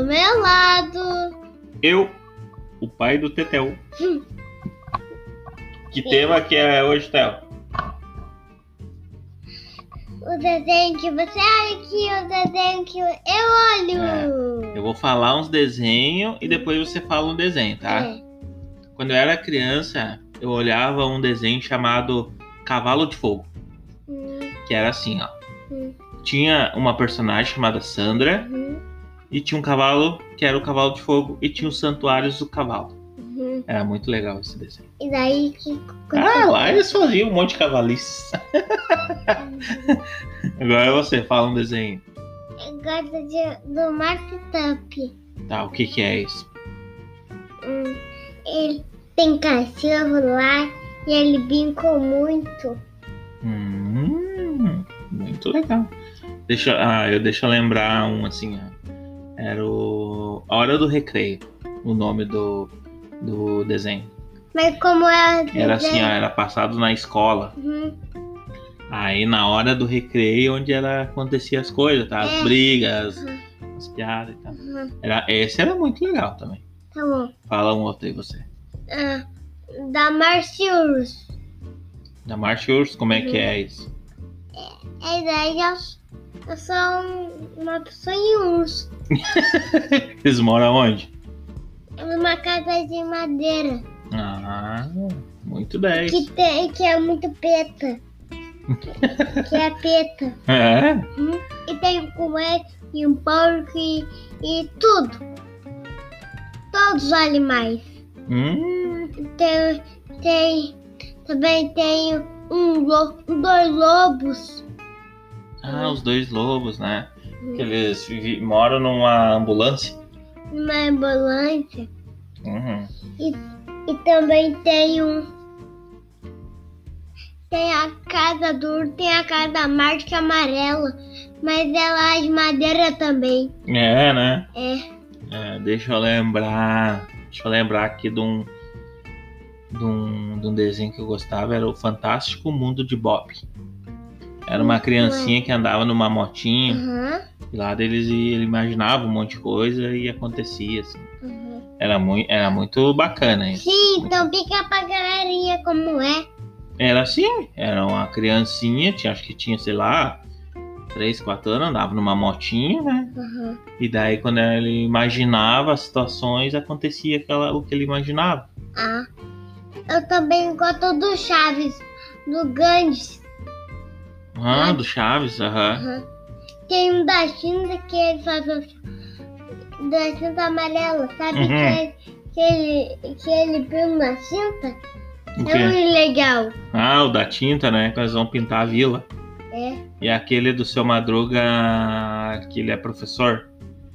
do meu lado. Eu, o pai do Tetel. Que tema que é hoje, Theo? O desenho que você olha aqui, o desenho que eu olho. Eu vou falar uns desenhos e depois você fala um desenho, tá? É. Quando eu era criança, eu olhava um desenho chamado Cavalo de Fogo, Hum, que era assim, ó. hum, Tinha uma personagem chamada Sandra hum, e tinha um cavalo que era o cavalo de fogo e tinha os santuários do cavalo. hum. Era muito legal esse desenho. E daí que. Ah, lá eles faziam um monte de cavalices. Agora é você, fala um desenho. Gosta de, do Mark Tá, o que que é isso? Hum, ele tem cachorro lá e ele brincou muito. Hum, muito legal. Deixa, ah, eu deixa eu lembrar um assim, ó. Era o A Hora do Recreio, o nome do, do desenho. Mas como é. Era assim, ó, era passado na escola. Uhum. Aí na hora do recreio, onde era acontecia as coisas, tá? As É. brigas, Uhum. as piadas e tal. Uhum. Era, esse era muito legal também. Tá bom. Fala um outro aí você. Ah, da Marciurus. Da Marcha Urso, como é que é isso? É daí eu, eu sou um- uma pessoa em urso. Eles moram onde? Numa casa de madeira. Ah, muito 10. Que, tem, que é muito peta. Que, é peta. É? Uhum. E tem um coelho e um porco e, e tudo. Todos os animais. Hum, Tem, tem também tem um, dois lobos. Ah, os dois lobos, né? Que eles moram numa ambulância. Uma ambulância. Uhum. E também tem um. Tem a casa do urso, tem a casa da Marte amarela. Mas ela é de madeira também. É, né? É. É, deixa eu lembrar. Deixa eu lembrar aqui de um, de um. de um desenho que eu gostava. Era o Fantástico Mundo de Bob. Era uma criancinha que andava numa motinha. Aham. E lá deles ele imaginava um monte de coisa e acontecia. Assim. aham. Era, muito, era muito bacana isso. Sim, então fica pra galerinha como é. Era assim, era uma criancinha, tinha, acho que tinha, sei lá, 3, 4 anos, andava numa motinha, né? Aham. E daí quando ele imaginava as situações, acontecia aquela, o que ele imaginava. Ah. Eu também gosto do Chaves, do Gandhi. Ah, Ah. do Chaves, aham. Aham. Tem um da China que ele faz o- da tinta amarela, sabe? Uhum. Que, ele, que ele que ele pinta na tinta. O É quê? muito legal. Ah, o da tinta, né? Que eles vão pintar a vila. É. E aquele do seu Madruga, que ele é professor.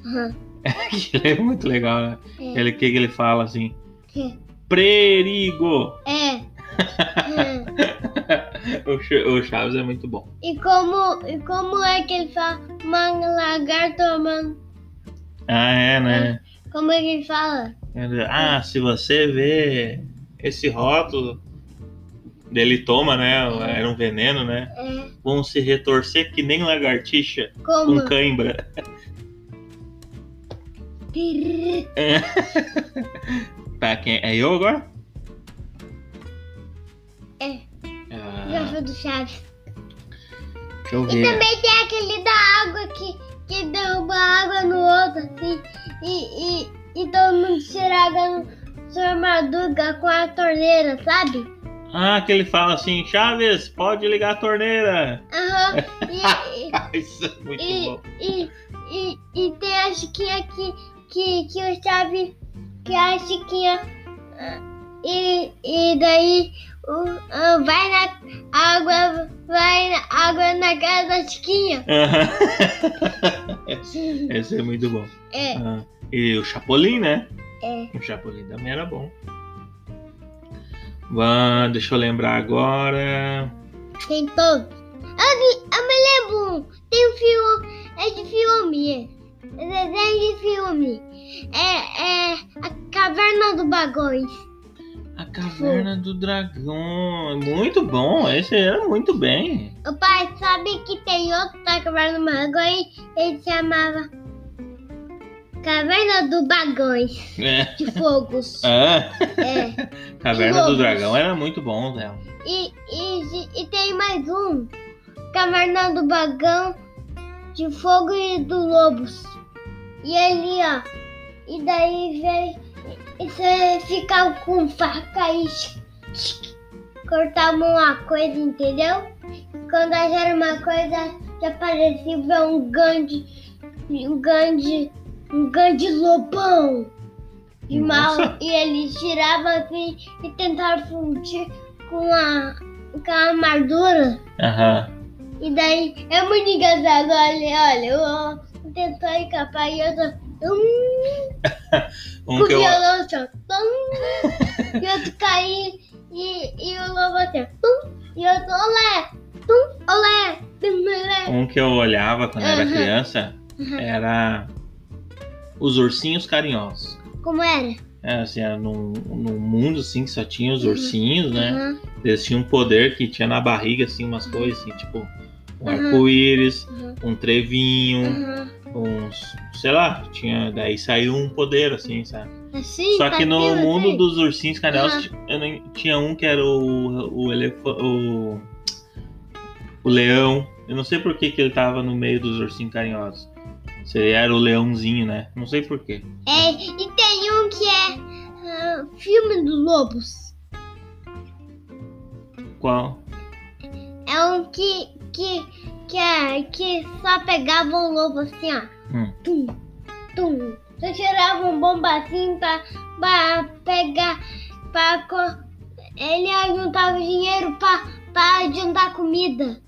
Aham. É muito legal, né? É. Ele, que, que ele fala assim? É. Perigo! É. É. O, Ch- o Chaves é muito bom. E como, e como é que ele fala uma lagarta, mano? Ah, é, né? Como é que ele fala? Ele, Ah, se você vê esse rótulo dele toma, né? Era um veneno, né? É. Vão se retorcer que nem lagartixa Como? com cãibra. Pirr. Tá, quem é eu agora? É. Ah, do Chaves. deixa eu E ver. também tem aquele da água que, que derruba a água no outro, assim. E, e, e todo mundo tira água no sua madruga com a torneira, sabe? Ah, que ele fala assim, Chaves, pode ligar a torneira. Aham. E, Isso é muito e, bom. e, e, e tem a Chiquinha que, que, que o Chaves. Que a Chiquinha. ah, E, e daí o, ah, vai na água. Vai na água na casa da Chiquinha. esse, é muito bom. É, Ah, e o Chapolin, né? é. O Chapolin também era bom. Vá, deixa eu lembrar agora. Tem todos. Eu, me- eu me lembro um. Tem um filme. É de filme. É desenho de filme. É, é a Caverna do Bagões. Caverna do Dragão. Muito bom. Esse era muito bem. O pai sabe que tem outro da Caverna do Bagões. Ele se chamava Caverna do Bagões É. de Fogos. Ah, É. Caverna do. Dragão era muito bom, né? E, e, e tem mais um. Caverna do Bagão de Fogo e do Lobos. E ali, ó. E daí vem. E você fica com faca e cortava uma coisa, entendeu? Quando era uma coisa, já parecia um grande. Um grande. Um grande lobão. De mal. E ele tirava assim e tentava fundir com a, com a armadura. Aham. E daí é muito engraçado, olha, olha, eu tentou escapar e eu tô. Hum, Um com que o eu, ó, tum, e outro cair e, e o lobo assim, tum, e outro olé, tum, olé, tum, olé. um que eu olhava quando era Aham. criança Uhum. era os ursinhos carinhosos. Como era? É, assim, era num, num mundo assim que só tinha os Uhum. ursinhos, né? Uhum, Eles tinham um poder que tinha na barriga, assim, umas coisas assim, tipo um Uhum. arco-íris, uhum, um trevinho, uhum. Uns. sei lá, tinha. Daí saiu um poder, assim, sabe? Assim, Só que no mundo assim. dos ursinhos eu nem- tinha um que era o, o elefante. O, o leão. Eu não sei por que, que ele tava no meio dos ursinhos carinhosos. Se ele era o leãozinho, né? Não sei por quê. É, e tem um que é ah, filme dos lobos. Qual? É um que, que, que, é, que só pegava o lobo assim, ó. Hum. Tum, tum. Só tirava um bombacinho pra, pra pegar. Pra, co- ele juntava dinheiro pra, pra juntar comida.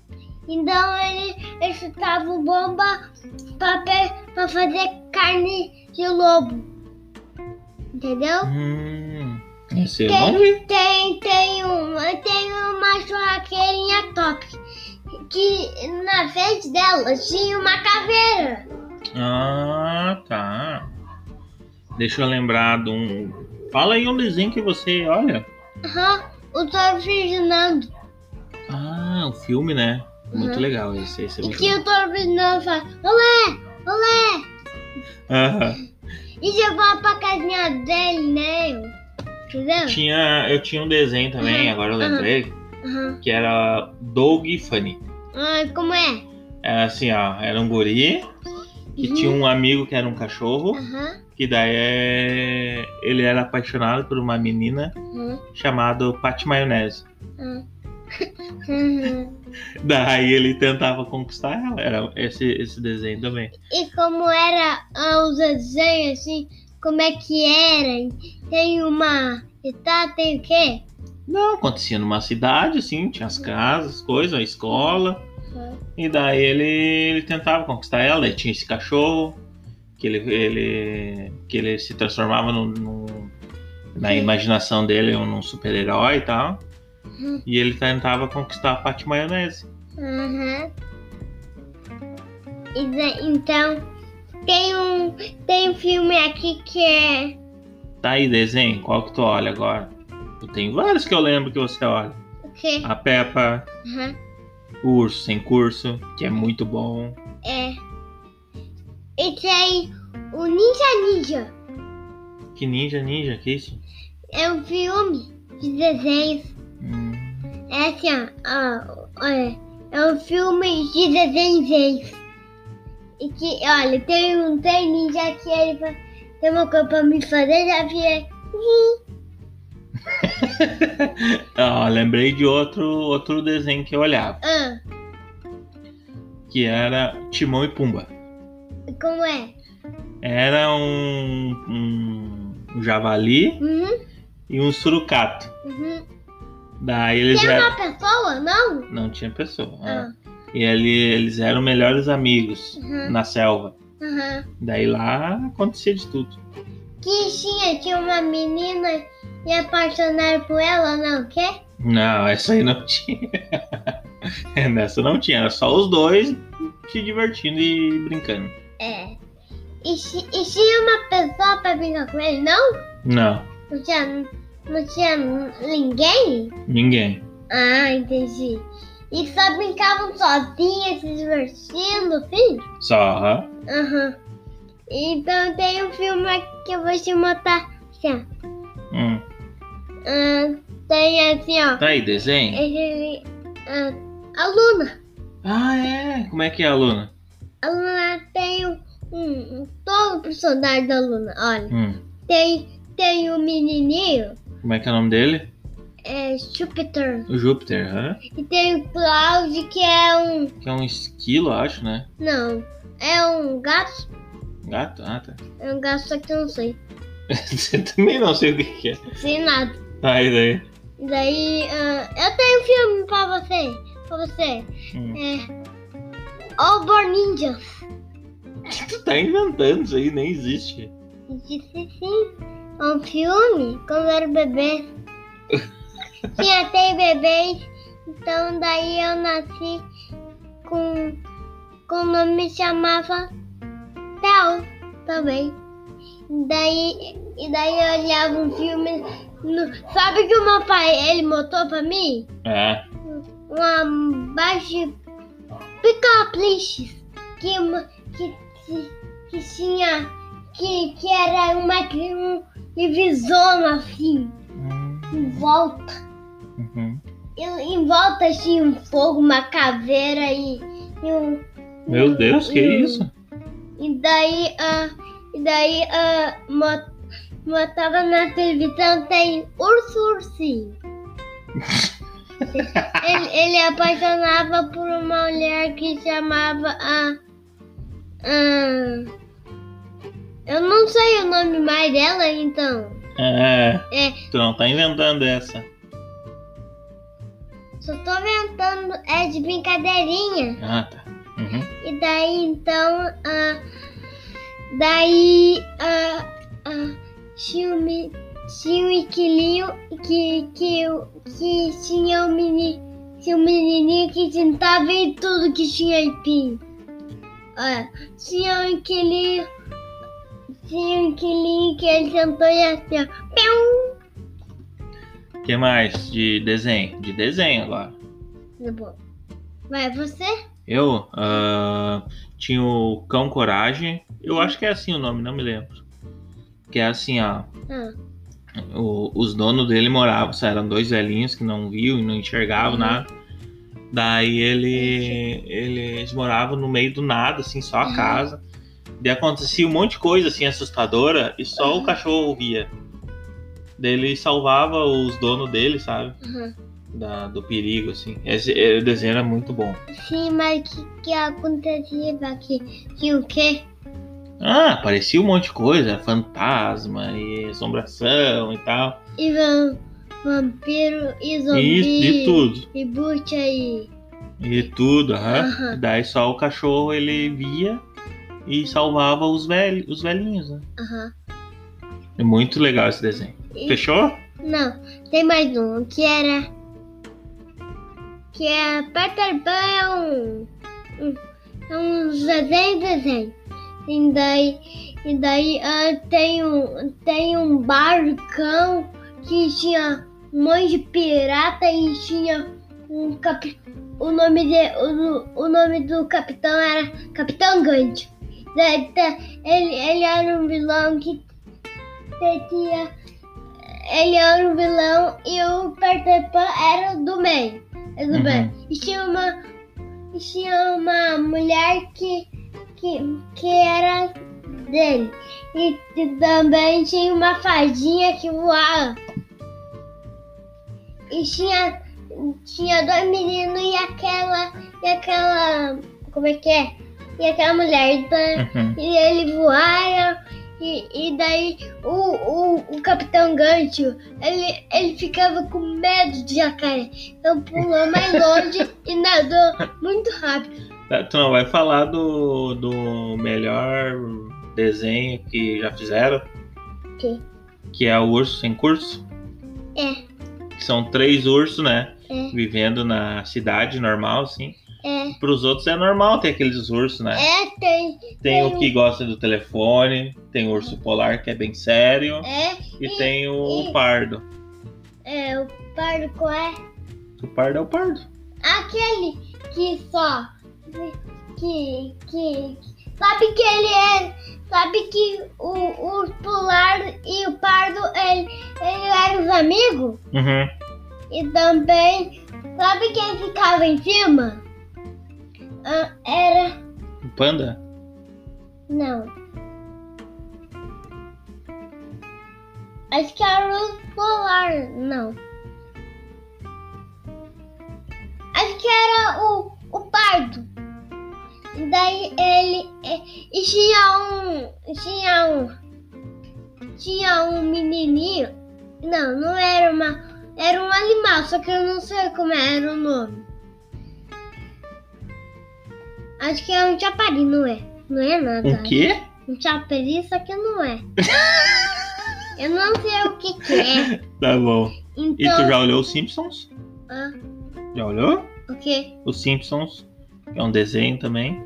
Então ele, ele chutava o bomba pra, pe- pra fazer carne de lobo. Entendeu? Hum. Eu não vi. Tem, tem, uma, tem uma churraqueirinha top. Que na frente dela tinha uma caveira. Ah, tá. Deixa eu lembrar de um. Fala aí um desenho que você olha. Aham, o Toro Ferdinando. Ah, o filme, né? Muito Uhum. legal esse. esse é E que o Toro Ferdinando fala: Olé, olé. Aham. E levava pra casinha dele, né? Entendeu? Tinha, eu tinha um desenho também, Uhum, agora eu uhum. lembrei, Aham. que era Doug Funny. Ah, como é? Era assim, ó, era um guri que Uhum. tinha um amigo que era um cachorro, Aham. que daí é... ele era apaixonado por uma menina aham, chamada Pat Maionese. aham. Uhum. Daí ele tentava conquistar ela, era esse, esse desenho também. E como era ah, os desenhos, assim, como é que era? Tem uma. E tá, tem o quê? Não, acontecia numa cidade, assim, tinha as casas, coisas, a escola. E daí ele, ele tentava conquistar ela, e tinha esse cachorro, que ele, ele, que ele se transformava num, num- na imaginação dele num super-herói e tal. Uhum. E ele tentava conquistar a Pat Maionese. Da- Então, tem um, tem um filme aqui que é. Tá aí, desenho, qual que tu olha agora? Tenho vários que eu lembro que você olha. O quê? A Peppa, Aham. o Urso Sem Curso, que é muito bom. É. E tem o Ninja Ninja. Que ninja, ninja, que isso? É um filme de desenhos. Hum, É assim, ó. olha, é um filme de desenhos. E que, olha, tem um tem ninja que ele tem uma coisa pra me fazer, já vi. Ah, lembrei de outro, outro desenho que eu olhava, Ah, que era Timão e Pumba. como é? Era um, um, javali Uhum, e um surucato. uhum. Daí eles Tem eram. uma pessoa, não? Não tinha pessoa. Ah, né? E ele, eles eram melhores amigos uhum, na selva. uhum. Daí lá acontecia de tudo. Que tinha, tinha uma menina e apaixonar por ela, não quer? Não, essa aí não tinha. Nessa não tinha, era só os dois se divertindo e brincando. É. E, se- e tinha uma pessoa pra brincar com ele, não? Não, Não tinha, não tinha ninguém? ninguém. Ah, entendi. E só brincavam sozinhas, se divertindo, filho? Só, aham. Então tem um filme aqui que eu vou te mostrar. Assim. Ah, tem assim, ó. Tá aí, desenho? Ele, ah, a Luna. Ah, é. Como é que é, aluna? A Luna tem um, um, um todo personagem da Luna. Olha, Hum. tem, tem o menininho, Como é que é o nome dele? é Júpiter. O Júpiter, hã? E tem o Cloud, que é um. Que é um esquilo, acho, né? Não, é um gato. Gato? Ah, tá. É um gato, só que eu não sei. Você também não sei o que é. Sei nada. Tá, e daí? E daí, ah, eu tenho um filme pra você. Pra você. Hum. É. All Born Ninjas. Tu tá inventando isso aí, nem existe. Disse sim. É um filme quando eu era bebê. Tinha três bebês. Então daí eu nasci com. com o nome chamava Theo também. Daí, e daí eu olhava um filme. Sabe que o meu pai ele botou pra mim? É. Uma baixa pick-up list que, que, que, que tinha. Que, que era uma um divisão assim, Hum, em volta. uhum. E, em volta tinha um fogo, uma caveira e, e um. Meu Deus, que e isso? E daí, ah, e daí, mo- botava na televisão tem urso ursinho. ele, ele apaixonava por uma mulher que chamava a. ah, eu não sei o nome mais dela, então. É, É, tu não tá inventando essa. só tô inventando, é de brincadeirinha. Ah, tá. Uhum. E daí então, ah, daí ah, tinha, um, tinha um inquilino que, que, que tinha um, meni, tinha um menininho que tentava em tudo que tinha empim. Olha, tinha um inquilino, tinha um inquilino que ele sentou e assim, ó, que mais de desenho? De desenho agora. Tá bom. Vai, você? Eu ah, tinha o Cão Coragem. Eu acho que é assim o nome, não me lembro. Que é assim, ó. Ah, o- os donos dele moravam, só eram dois velhinhos que não viam e não enxergavam Uhum. nada. Daí ele, eles moravam no meio do nada, assim, só a Uhum. casa. Daí acontecia um monte de coisa assim assustadora e só o Uhum. cachorro via. Daí ele salvava os donos dele, sabe? aham. Da, do perigo, assim. Esse o desenho era muito bom. Sim, mas o que, que acontecia aqui? Que o quê? Ah, aparecia um monte de coisa, fantasma e assombração e tal. E vampiro e zumbi. E de tudo. E aí. E tudo, aham. Daí só o cachorro ele via e salvava os, velhos, os velhinhos, né? Aham. É muito legal esse desenho. E- Fechou? Não, tem mais um que era. Que é Peter Pan é um. um é um desenho, desenho. E daí, e daí ah, tem, um, tem um barcão que tinha um monte de pirata e tinha um cap, o nome de o, o nome do capitão era Capitão Gancho. Daí, tá- ele, ele era um vilão que tinha ele era um vilão e o Peter Pan era do meio. É do Uhum. bem. E tinha uma. E tinha uma mulher que, que, que era dele. E, e também tinha uma fadinha que voava. E tinha, tinha dois meninos e aquela. E aquela. Como é que é? E aquela mulher. Uhum. e ele voava e, e daí o, o, o Capitão Gancho, ele, ele ficava com medo de jacaré. Então pulou mais longe e nadou muito rápido. Tá, Tu não vai falar do, do melhor desenho que já fizeram? Que? Que é o Urso Sem Curso? É, são três ursos, né? é, Vivendo na cidade normal, assim. é. Para os outros é normal ter aqueles ursos, né? É, tem. Tem o tem que gosta do telefone, tem o urso polar que é bem sério, É, e e- tem o e- pardo. é, o pardo qual é? O pardo é o pardo. Aquele que só. Que. que. sabe que ele é. Sabe que o, o polar e o pardo ele, ele eram os amigos? Uhum. E também. Sabe quem ficava em cima? Ah, era. O Panda? Não. Acho que era o polar. Não. Acho que era o, o pardo. E daí ele. E, e tinha um. Tinha um. Tinha um menininho. Não, não era uma. Era um animal, só que eu não sei como era o nome. Acho que é um chapari, não é? Não é nada. Um quê? Um chapari, só que não é. eu não sei o que, que é. Tá bom. E Então. tu já olhou os Simpsons? Ah, Já olhou? o quê? Os Simpsons, que é um desenho também.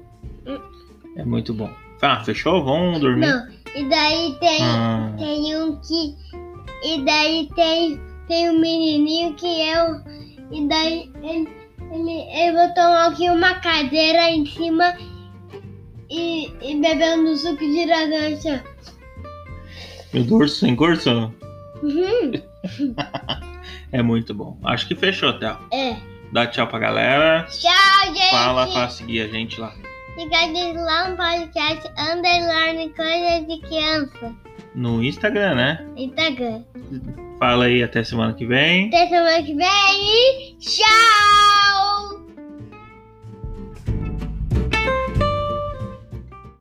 É muito bom. Ah, fechou? Vamos dormir? Não. E daí tem. Ah, Tem um que. E daí tem. Tem um menininho que eu. E daí ele, ele, ele botou aqui uma cadeira em cima e, e bebendo suco de laranja. meu dorso sem curso? Uhum. É muito bom. Acho que fechou, Théo. É. Dá tchau pra galera. Tchau, gente. Fala pra seguir a gente lá. Ligadinho lá no podcast Underline Coisa de Criança. No Instagram, né? Instagram. Fala aí até semana que vem. Até semana que vem. e Tchau!